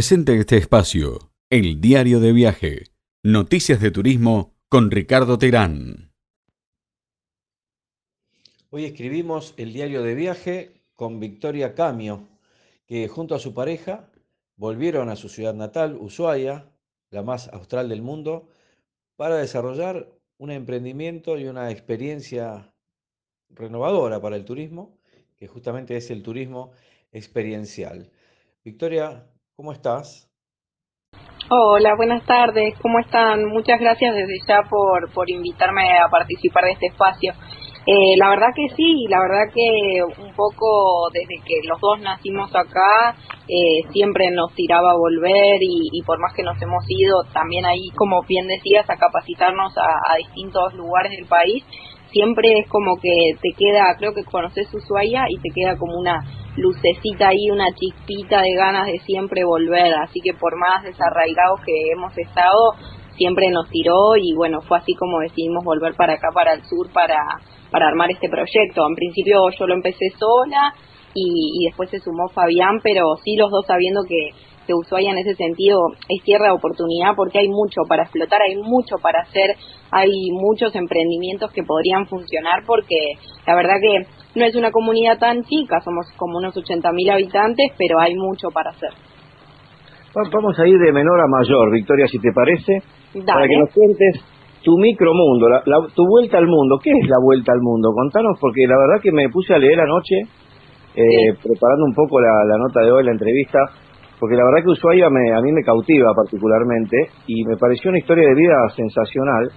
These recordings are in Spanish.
Presente este espacio, el diario de viaje, noticias de turismo con Ricardo Terán. Hoy escribimos el diario de viaje con Victoria Camio, que junto a su pareja volvieron a su ciudad natal, Ushuaia, la más austral del mundo, para desarrollar un emprendimiento y una experiencia renovadora para el turismo, que justamente es el turismo experiencial. Victoria, ¿Cómo estás? Hola, buenas tardes. ¿Cómo están? Muchas gracias desde ya por, por invitarme a participar de este espacio. Eh, la verdad que sí, la verdad que un poco desde que los dos nacimos acá, eh, siempre nos tiraba a volver y, por más que nos hemos ido también ahí, como bien decías, a capacitarnos a, a distintos lugares del país, siempre es como que te queda, creo que conoces Ushuaia y te queda como una lucecita ahí, una chispita de ganas de siempre volver, así que por más desarraigados que hemos estado, siempre nos tiró y bueno, fue así como decidimos volver para acá, para el sur, para, para armar este proyecto. En principio yo lo empecé sola y, y después se sumó Fabián, pero sí los dos sabiendo que que Ushuaia en ese sentido es tierra de oportunidad porque hay mucho para explotar, hay mucho para hacer, hay muchos emprendimientos que podrían funcionar porque la verdad que no es una comunidad tan chica, somos como unos 80.000 habitantes, pero hay mucho para hacer. Vamos a ir de menor a mayor, Victoria, si te parece, para que nos cuentes tu micromundo, la, tu vuelta al mundo. ¿Qué es la vuelta al mundo? Contanos, porque la verdad que me puse a leer anoche, eh, preparando un poco la, la nota de hoy, la entrevista, porque la verdad que Ushuaia me, a mí me cautiva particularmente y me pareció una historia de vida sensacional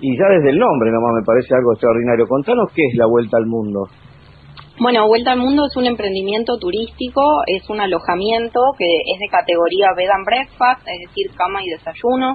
y ya desde el nombre nomás me parece algo extraordinario. Contanos qué es la Vuelta al Mundo. Bueno, Vuelta al Mundo es un emprendimiento turístico, es un alojamiento que es de categoría bed and breakfast, es decir, cama y desayuno.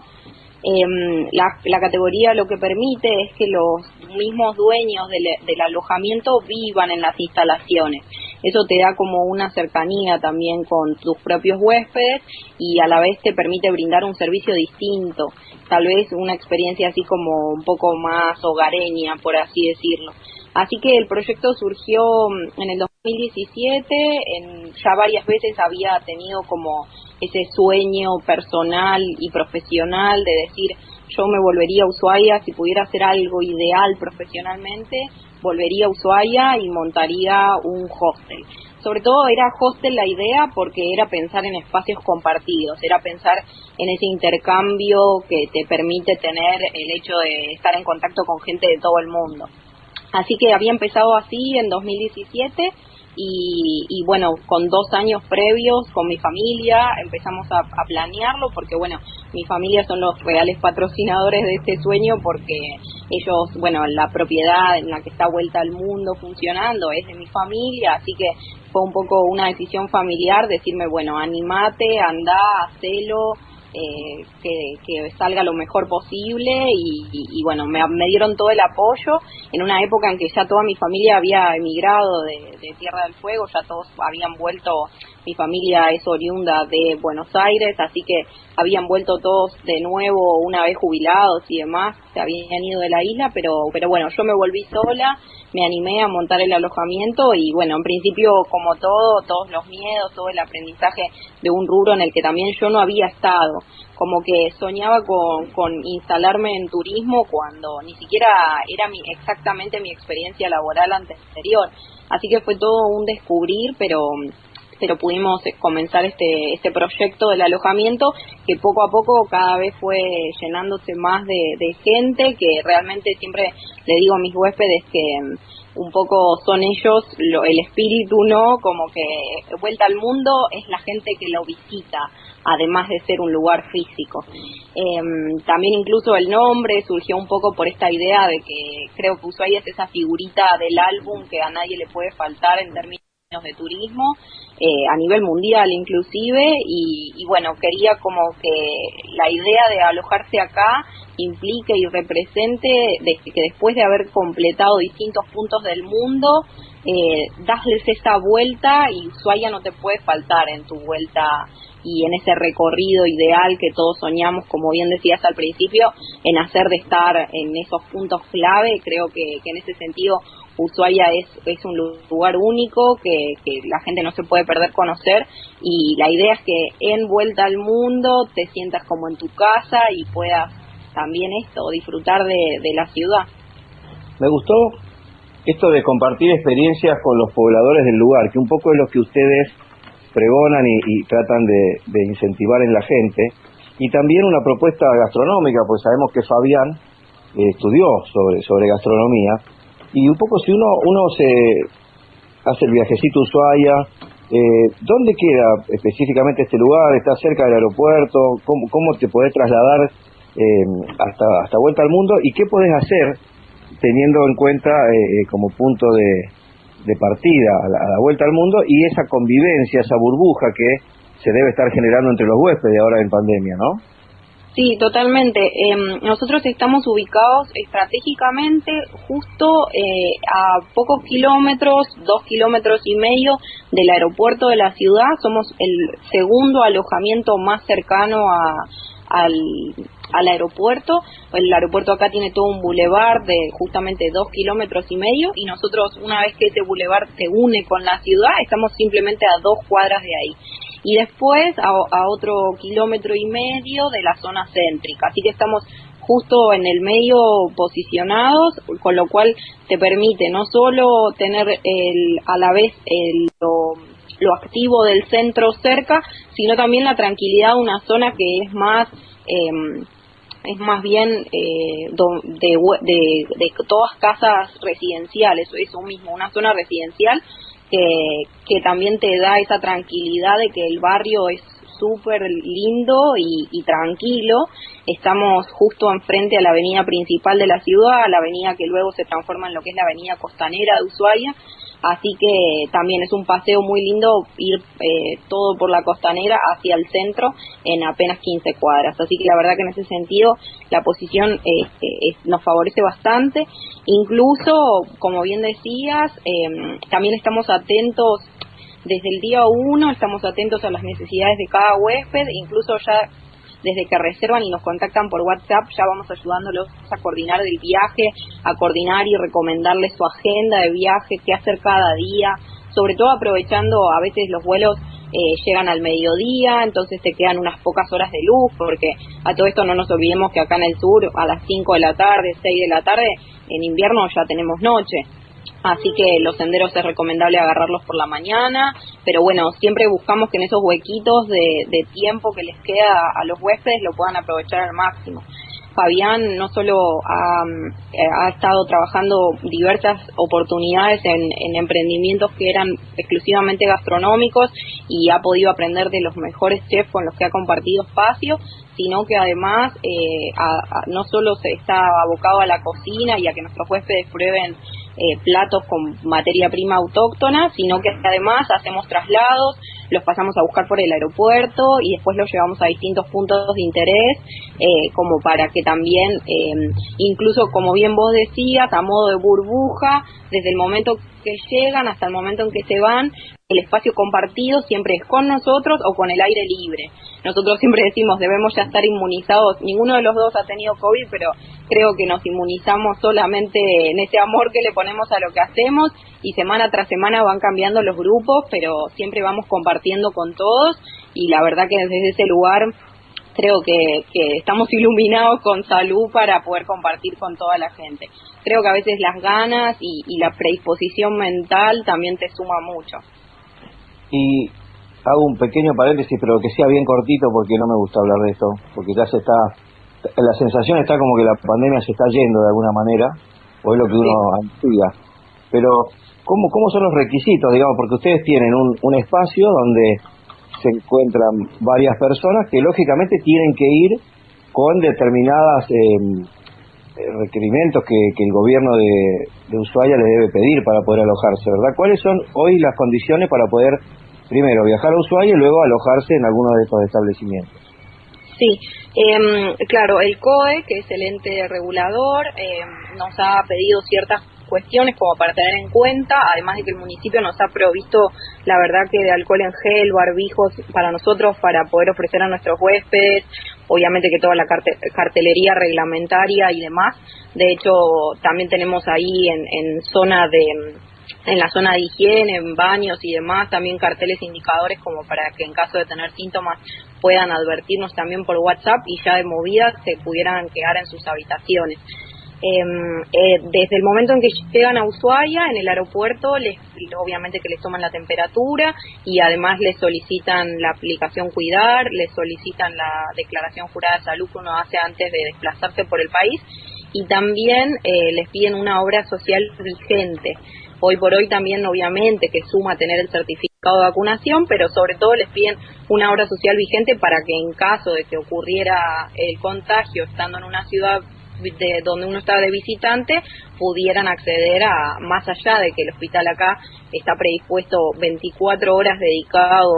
Eh, la, la, categoría lo que permite es que los mismos dueños del alojamiento vivan en las instalaciones. Eso te da como una cercanía también con tus propios huéspedes y a la vez te permite brindar un servicio distinto, tal vez una experiencia así como un poco más hogareña, por así decirlo. Así que el proyecto surgió mm, en el 2017, en, ya varias veces había tenido como ese sueño personal y profesional de decir yo me volvería a Ushuaia si pudiera hacer algo ideal profesionalmente volvería a Ushuaia y montaría un hostel. Sobre todo era hostel la idea porque era pensar en espacios compartidos, era pensar en ese intercambio que te permite tener el hecho de estar en contacto con gente de todo el mundo. Así que había empezado así en 2017 y, bueno, con dos años previos con mi familia empezamos a, planearlo porque bueno, mi familia son los reales patrocinadores de este sueño porque ellos, bueno, la propiedad en la que está vuelta al mundo funcionando es de mi familia, así que fue un poco una decisión familiar decirme, bueno, animate, anda, hacelo, eh, que, salga lo mejor posible y, bueno, me, dieron todo el apoyo. En una época en que ya toda mi familia había emigrado de, Tierra del Fuego, ya todos habían vuelto, mi familia es oriunda de Buenos Aires, así que habían vuelto todos de nuevo una vez jubilados y demás, se habían ido de la isla, pero, pero bueno, yo me volví sola, me animé a montar el alojamiento y bueno, en principio como todo, todos los miedos, todo el aprendizaje de un rubro en el que también yo no había estado, como que soñaba con, con instalarme en turismo cuando ni siquiera era mi, exactamente mi experiencia laboral anterior, así que fue todo un descubrir, pero pero pudimos comenzar este, este proyecto del alojamiento que poco a poco cada vez fue llenándose más de, gente, que realmente siempre le digo a mis huéspedes que mm, un poco son ellos el espíritu, ¿no? Como que vuelta al mundo es la gente que lo visita, además de ser un lugar físico. Em, también incluso el nombre surgió un poco por esta idea de que creo que Ushuaia es esa figurita del álbum que a nadie le puede faltar en términos de turismo eh, a nivel mundial inclusive y, bueno quería como que la idea de alojarse acá implique y represente de, que después de haber completado distintos puntos del mundo eh, dasles esa vuelta y Ushuaia no te puede faltar en tu vuelta y en ese recorrido ideal que todos soñamos, como bien decías al principio, en hacer de estar en esos puntos clave, creo que, que en ese sentido Ushuaia es, es un lugar único que, que la gente no se puede perder conocer y la idea es que en vuelta al mundo te sientas como en tu casa y puedas también esto, disfrutar de, de la ciudad. Me gustó esto de compartir experiencias con los pobladores del lugar, que un poco es lo que ustedes pregonan y, tratan de, incentivar en la gente, y también una propuesta gastronómica, pues sabemos que Fabián eh, estudió sobre, sobre gastronomía, y un poco si uno, uno se hace el viajecito Ushuaia, eh, ¿dónde queda específicamente este lugar? ¿Está cerca del aeropuerto? ¿Cómo, cómo te podés trasladar eh, hasta, hasta vuelta al mundo? ¿Y qué podés hacer teniendo en cuenta eh, como punto de, de partida a la, vuelta al mundo y esa convivencia, esa burbuja que se debe estar generando entre los huéspedes ahora en pandemia, ¿no? Sí, totalmente. Em, nosotros estamos ubicados estratégicamente justo eh, a pocos kilómetros, dos kilómetros y medio del aeropuerto de la ciudad. Somos el segundo alojamiento más cercano al, al aeropuerto. El aeropuerto acá tiene todo un bulevar de justamente dos kilómetros y medio y nosotros una vez que ese bulevar se une con la ciudad estamos simplemente a dos cuadras de ahí. Y después a, otro kilómetro y medio de la zona céntrica. Así que estamos justo en el medio posicionados, con lo cual te permite no solo tener el, a la vez el, lo activo del centro cerca, sino también la tranquilidad de una zona que es más eh, es más bien eh, de, de, de, todas casas residenciales, eso mismo, una zona residencial que, que también te da esa tranquilidad de que el barrio es súper lindo y, tranquilo. Estamos justo enfrente a la avenida principal de la ciudad, la avenida que luego se transforma en lo que es la avenida costanera de Ushuaia, Así que también es un paseo muy lindo ir eh, todo por la costanera hacia el centro en apenas 15 cuadras. Así que la verdad que en ese sentido la posición eh, nos favorece bastante. Incluso, como bien decías, em, también estamos atentos desde el día uno, estamos atentos a las necesidades de cada huésped, incluso ya desde que reservan y nos contactan por WhatsApp, ya vamos ayudándolos a coordinar el viaje, a coordinar y recomendarles su agenda de viaje, qué hacer cada día, sobre todo aprovechando a veces los vuelos eh, llegan al mediodía, entonces te quedan unas pocas horas de luz, porque a todo esto no nos olvidemos que acá en el sur a las 5 de la tarde, 6 de la tarde, en invierno ya tenemos noche. Así que los senderos es recomendable agarrarlos por la mañana, pero bueno, siempre buscamos que en esos huequitos de, tiempo que les queda a los huéspedes lo puedan aprovechar al máximo. Fabián no solo ha, estado trabajando diversas oportunidades en, emprendimientos que eran exclusivamente gastronómicos y ha podido aprender de los mejores chefs con los que ha compartido espacio, sino que además eh, no solo se está abocado a la cocina y a que nuestros huéspedes prueben eh, platos con materia prima autóctona, sino que además hacemos traslados, los pasamos a buscar por el aeropuerto y después los llevamos a distintos puntos de interés, eh, como para que también, eh, incluso como bien vos decías, a modo de burbuja, desde el momento que llegan hasta el momento en que se van, el espacio compartido siempre es con nosotros o con el aire libre. Nosotros siempre decimos, debemos ya estar inmunizados. Ninguno de los dos ha tenido COVID, pero creo que nos inmunizamos solamente en ese amor que le ponemos a lo que hacemos y semana tras semana van cambiando los grupos, pero siempre vamos compartiendo con todos y la verdad que desde ese lugar creo que, estamos iluminados con salud para poder compartir con toda la gente. Creo que a veces las ganas y, y la predisposición mental también te suma mucho. Y hago un pequeño paréntesis, pero que sea bien cortito porque no me gusta hablar de esto, porque ya se está, la sensación está como que la pandemia se está yendo de alguna manera, o es lo que uno ansiga. Pero, ¿cómo, ¿cómo son los requisitos, digamos? Porque ustedes tienen un, un espacio donde se encuentran varias personas que lógicamente tienen que ir con determinadas em, eh, requerimientos que, que, el gobierno de, de Ushuaia le debe pedir para poder alojarse, ¿verdad? ¿Cuáles son hoy las condiciones para poder primero viajar a Ushuaia y luego alojarse en alguno de estos establecimientos. Sí, eh, claro, el COE, que es el ente regulador, eh, nos ha pedido ciertas cuestiones como para tener en cuenta, además de que el municipio nos ha provisto, la verdad que de alcohol en gel, barbijos para nosotros, para poder ofrecer a nuestros huéspedes, obviamente que toda la cartelería reglamentaria y demás. De hecho, también tenemos ahí en, en zona de en la zona de higiene, en baños y demás, también carteles indicadores como para que en caso de tener síntomas puedan advertirnos también por WhatsApp y ya de movida se pudieran quedar en sus habitaciones. Em, eh, desde el momento en que llegan a Ushuaia, en el aeropuerto, les, obviamente que les toman la temperatura y además les solicitan la aplicación Cuidar, les solicitan la declaración jurada de salud que uno hace antes de desplazarse por el país y también eh, les piden una obra social vigente. Hoy por hoy también, obviamente, que suma tener el certificado de vacunación, pero sobre todo les piden una obra social vigente para que en caso de que ocurriera el contagio estando en una ciudad de donde uno está de visitante pudieran acceder a más allá de que el hospital acá está predispuesto 24 horas dedicado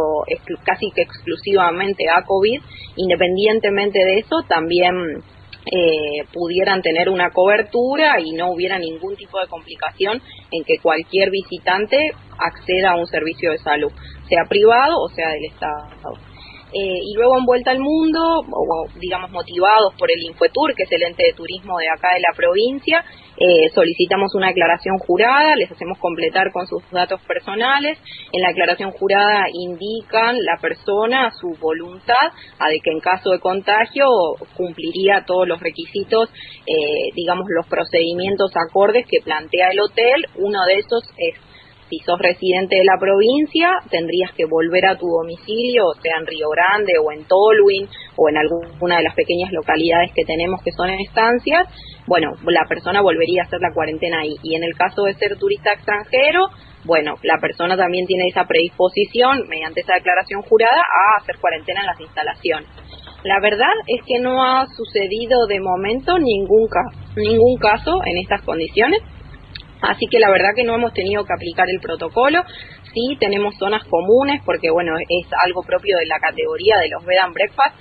casi que exclusivamente a COVID, independientemente de eso también eh, pudieran tener una cobertura y no hubiera ningún tipo de complicación en que cualquier visitante acceda a un servicio de salud, sea privado o sea del Estado. Eh, y luego en Vuelta al Mundo, o, digamos motivados por el Infuetur, que es el ente de turismo de acá de la provincia, eh, solicitamos una declaración jurada, les hacemos completar con sus datos personales. En la declaración jurada indican la persona su voluntad a de que en caso de contagio cumpliría todos los requisitos, eh, digamos los procedimientos acordes que plantea el hotel. Uno de esos es si sos residente de la provincia, tendrías que volver a tu domicilio, sea en Río Grande o en Tolwyn o en alguna de las pequeñas localidades que tenemos que son estancias. Bueno, la persona volvería a hacer la cuarentena ahí. Y en el caso de ser turista extranjero, bueno, la persona también tiene esa predisposición, mediante esa declaración jurada, a hacer cuarentena en las instalaciones. La verdad es que no ha sucedido de momento ningún, ningún caso en estas condiciones Así que la verdad que no hemos tenido que aplicar el protocolo. Sí tenemos zonas comunes porque bueno, es algo propio de la categoría de los bed and breakfast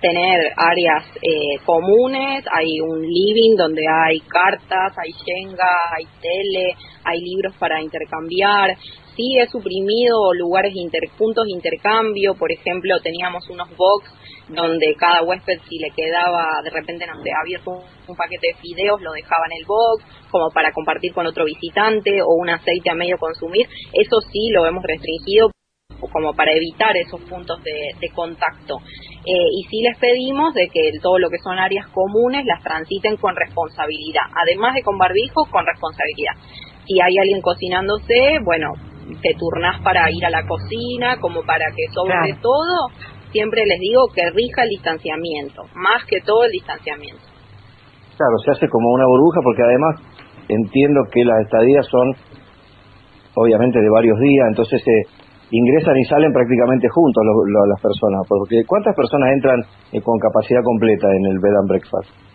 tener áreas eh, comunes, hay un living donde hay cartas, hay Shenga, hay tele, hay libros para intercambiar, sí he suprimido lugares, inter, puntos de intercambio, por ejemplo, teníamos unos box donde cada huésped si le quedaba de repente no abierto un, paquete de fideos lo dejaba en el box como para compartir con otro visitante o un aceite a medio consumir, eso sí lo hemos restringido como para evitar esos puntos de, contacto. Eh, y sí les pedimos de que todo lo que son áreas comunes las transiten con responsabilidad, además de con barbijo, con responsabilidad. Si hay alguien cocinándose, bueno, te turnás para ir a la cocina, como para que sobre todo, siempre les digo que rija el distanciamiento, más que todo el distanciamiento. Claro, se hace como una burbuja porque además entiendo que las estadías son obviamente de varios días, entonces se ingresan y salen prácticamente juntos las personas, porque ¿cuántas personas entran eh, con capacidad completa en el bed and breakfast?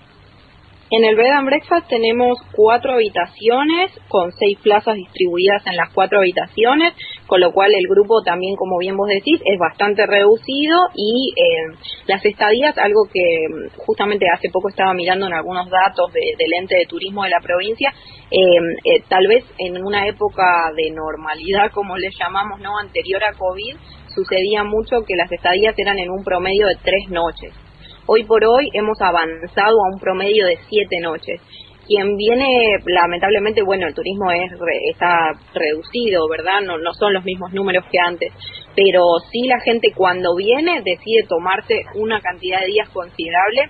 En el Bed and Breakfast tenemos cuatro habitaciones con seis plazas distribuidas en las cuatro habitaciones, con lo cual el grupo también, como bien vos decís, es bastante reducido y eh, las estadías, algo que mm, justamente hace poco estaba mirando en algunos datos del ente de turismo de la provincia, eh, eh, tal vez en una época de normalidad, como le llamamos, no anterior a COVID, sucedía mucho que las estadías eran en un promedio de tres noches Hoy por hoy hemos avanzado a un promedio de siete noches. Quien viene, lamentablemente, bueno, el turismo es está reducido, ¿verdad? No, no son los mismos números que antes, pero sí la gente cuando viene decide tomarse una cantidad de días considerable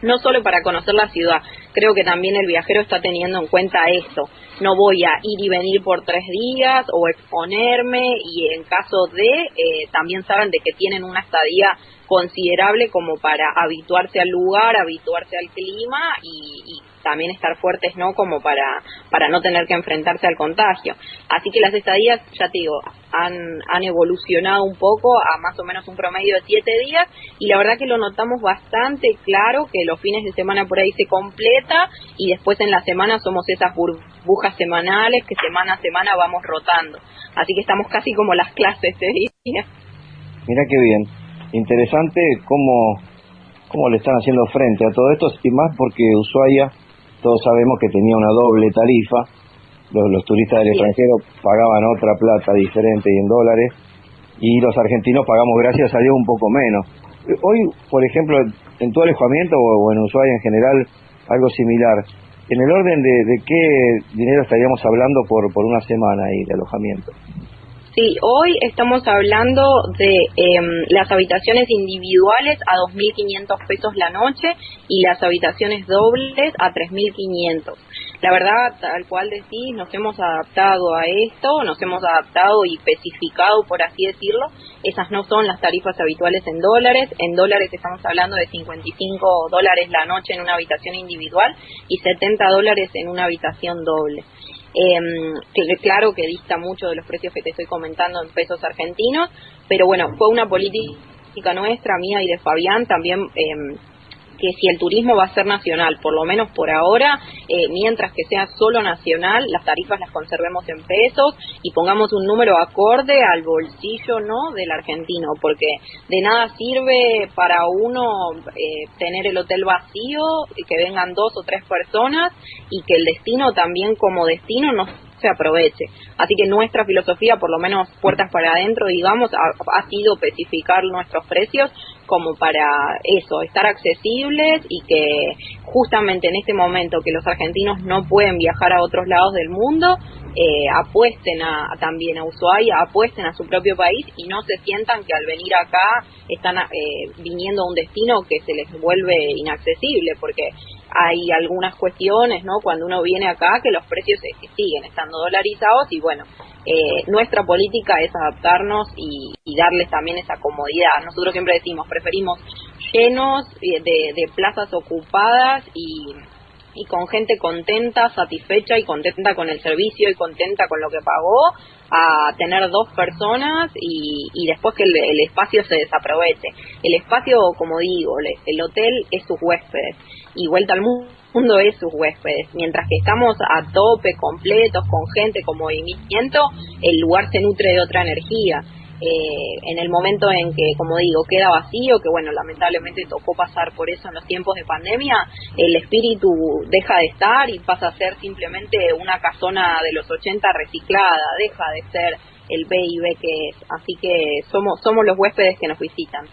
no solo para conocer la ciudad, creo que también el viajero está teniendo en cuenta esto. No voy a ir y venir por tres días o exponerme y en caso de, eh, también saben de que tienen una estadía considerable como para habituarse al lugar, habituarse al clima y, también estar fuertes, ¿no? Como para, para no tener que enfrentarse al contagio. Así que las estadías, ya te digo, han, han evolucionado un poco a más o menos un promedio de siete días y la verdad que lo notamos bastante claro que los fines de semana por ahí se completa y después en la semana somos esas burbujas semanales que semana a semana vamos rotando. Así que estamos casi como las clases, ¿eh? Mira qué bien interesante cómo, cómo le están haciendo frente a todo esto, y más porque Ushuaia, todos sabemos que tenía una doble tarifa, los, turistas del extranjero pagaban otra plata diferente y en dólares, y los argentinos pagamos, gracias a Dios, un poco menos. hoy, por ejemplo, en tu alojamiento o, en Ushuaia en general, algo similar, en el orden de, de qué dinero estaríamos hablando por, por una semana ahí de alojamiento. Sí, hoy estamos hablando de em, las habitaciones individuales a 2.500 pesos la noche y las habitaciones dobles a 3.500. La verdad, tal cual decís, nos hemos adaptado a esto, nos hemos adaptado y especificado, por así decirlo. Esas no son las tarifas habituales en dólares. En dólares estamos hablando de 55 dólares la noche en una habitación individual y 70 dólares en una habitación doble. Eh, claro que dista mucho de los precios que te estoy comentando en pesos argentinos, pero bueno, fue una política nuestra, mía y de Fabián también. Eh, que si el turismo va a ser nacional, por lo menos por ahora, eh, mientras que sea solo nacional, las tarifas las conservemos en pesos y pongamos un número acorde al bolsillo no del argentino, porque de nada sirve para uno eh, tener el hotel vacío, que vengan dos o tres personas y que el destino también como destino no se aproveche. Así que nuestra filosofía, por lo menos puertas para adentro, digamos, ha sido especificar nuestros precios como para eso, estar accesibles y que justamente en este momento que los argentinos no pueden viajar a otros lados del mundo, eh, apuesten a, también a Ushuaia, apuesten a su propio país y no se sientan que al venir acá están eh, viniendo a un destino que se les vuelve inaccesible, porque hay algunas cuestiones, ¿no? Cuando uno viene acá que los precios siguen estando dolarizados y bueno, eh, nuestra política es adaptarnos y, darles también esa comodidad. Nosotros siempre decimos, preferimos llenos de, de plazas ocupadas y, y con gente contenta, satisfecha y contenta con el servicio y contenta con lo que pagó, a tener dos personas y, y después que el, el, espacio se desaproveche. El espacio, como digo, el hotel es sus huéspedes y vuelta al mundo es sus huéspedes. Mientras que estamos a tope, completos, con gente, con movimiento, el lugar se nutre de otra energía. Eh, en el momento en que, como digo, queda vacío, que bueno, lamentablemente tocó pasar por eso en los tiempos de pandemia, el espíritu deja de estar y pasa a ser simplemente una casona de los 80 reciclada, deja de ser el B y B que es. Así que somos, somos los huéspedes que nos visitan.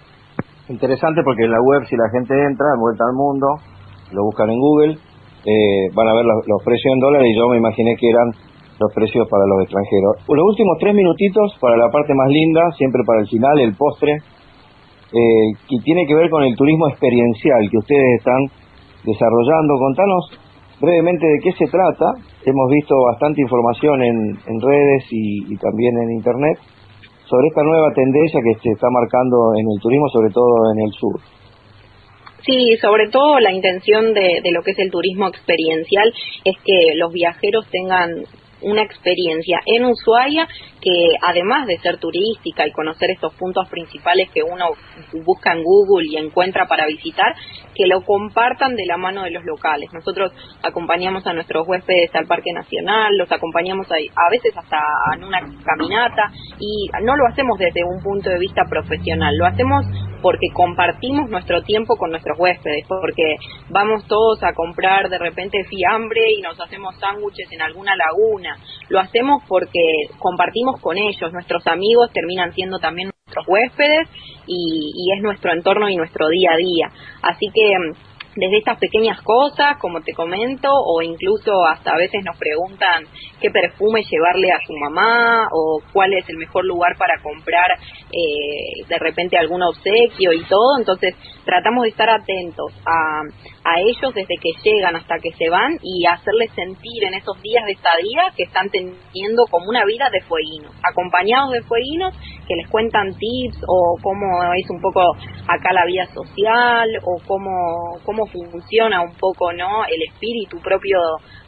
Interesante porque en la web, si la gente entra, vuelta al mundo, lo buscan en Google, eh, van a ver los, precios en dólares y yo me imaginé que eran los precios para los extranjeros. Los últimos tres minutitos para la parte más linda, siempre para el final, el postre, eh, que tiene que ver con el turismo experiencial que ustedes están desarrollando. Contanos brevemente de qué se trata. Hemos visto bastante información en, en redes y, también en Internet sobre esta nueva tendencia que se está marcando en el turismo, sobre todo en el sur. Sí, sobre todo la intención de, de, lo que es el turismo experiencial es que los viajeros tengan una experiencia en Ushuaia que además de ser turística y conocer estos puntos principales que uno busca en Google y encuentra para visitar, que lo compartan de la mano de los locales. Nosotros acompañamos a nuestros huéspedes al Parque Nacional, los acompañamos a, a veces hasta en una caminata y no lo hacemos desde un punto de vista profesional, lo hacemos porque compartimos nuestro tiempo con nuestros huéspedes, porque vamos todos a comprar de repente fiambre y nos hacemos sándwiches en alguna laguna. Lo hacemos porque compartimos con ellos, nuestros amigos terminan siendo también nuestros huéspedes y, es nuestro entorno y nuestro día a día. Así que desde estas pequeñas cosas, como te comento, o incluso hasta a veces nos preguntan qué perfume llevarle a su mamá o cuál es el mejor lugar para comprar eh, de repente algún obsequio y todo. Entonces tratamos de estar atentos a, a ellos desde que llegan hasta que se van y hacerles sentir en esos días de estadía que están teniendo como una vida de fueguinos, acompañados de fueguinos que les cuentan tips o cómo es un poco acá la vida social o cómo, cómo funciona un poco no el espíritu propio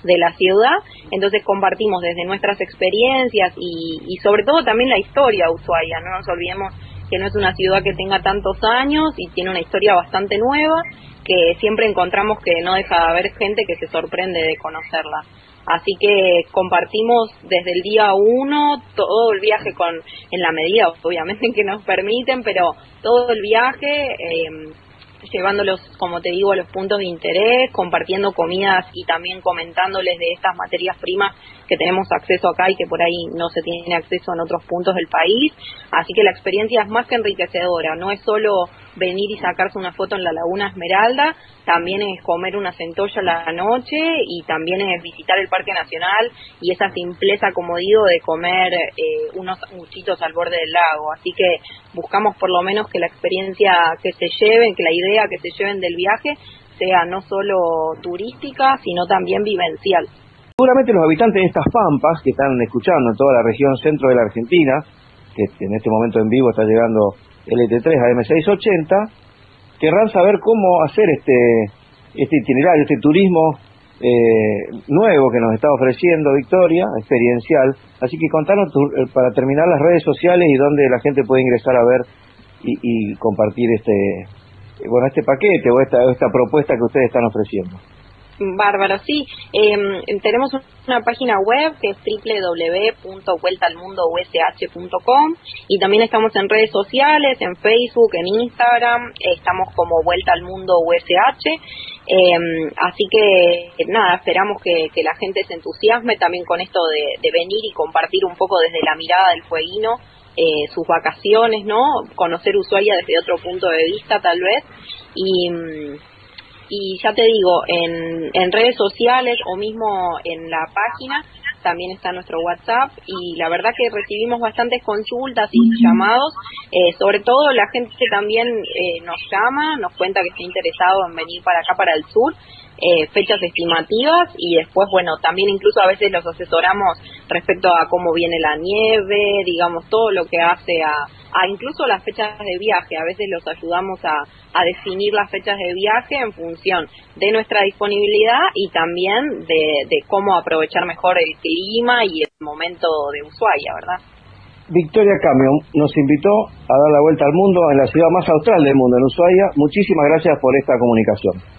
de la ciudad. Entonces compartimos desde nuestras experiencias y, y sobre todo también la historia Ushuaia, no nos olvidemos que no es una ciudad que tenga tantos años y tiene una historia bastante nueva, que siempre encontramos que no deja de haber gente que se sorprende de conocerla. Así que compartimos desde el día uno todo el viaje con, en la medida obviamente que nos permiten, pero todo el viaje eh, llevándolos, como te digo, a los puntos de interés, compartiendo comidas y también comentándoles de estas materias primas que tenemos acceso acá y que por ahí no se tiene acceso en otros puntos del país. Así que la experiencia es más que enriquecedora, no es solo venir y sacarse una foto en la Laguna Esmeralda, también es comer una centolla a la noche y también es visitar el Parque Nacional y esa simpleza, como digo, de comer eh, unos muchitos al borde del lago. Así que buscamos por lo menos que la experiencia que se lleven, que la idea que se lleven del viaje sea no solo turística, sino también vivencial. Seguramente los habitantes de estas pampas que están escuchando en toda la región centro de la Argentina, que en este momento en vivo está llegando el ET3 a M680, querrán saber cómo hacer este, este itinerario, este turismo eh, nuevo que nos está ofreciendo Victoria, experiencial. Así que contanos eh, para terminar las redes sociales y dónde la gente puede ingresar a ver y, y compartir este, bueno, este paquete o esta, esta propuesta que ustedes están ofreciendo. Bárbaro, sí. Em, tenemos una página web que es www.vueltalmundoush.com y también estamos en redes sociales, en Facebook, en Instagram, estamos como Vuelta al Mundo USH. Em, así que nada, esperamos que, la gente se entusiasme también con esto de, de venir y compartir un poco desde la mirada del fueguino eh, sus vacaciones, ¿no? Conocer Ushuaia desde otro punto de vista tal vez y, y ya te digo, en, en redes sociales o mismo en la página también está nuestro WhatsApp y la verdad que recibimos bastantes consultas y llamados, eh, sobre todo la gente que también eh, nos llama, nos cuenta que está interesado en venir para acá, para el sur, eh, fechas estimativas y después, bueno, también incluso a veces los asesoramos respecto a cómo viene la nieve, digamos, todo lo que hace a, a incluso las fechas de viaje. A veces los ayudamos a, a definir las fechas de viaje en función de nuestra disponibilidad y también de, de cómo aprovechar mejor el clima y el momento de Ushuaia, ¿verdad? Victoria Camion nos invitó a dar la vuelta al mundo en la ciudad más austral del mundo, en Ushuaia. Muchísimas gracias por esta comunicación.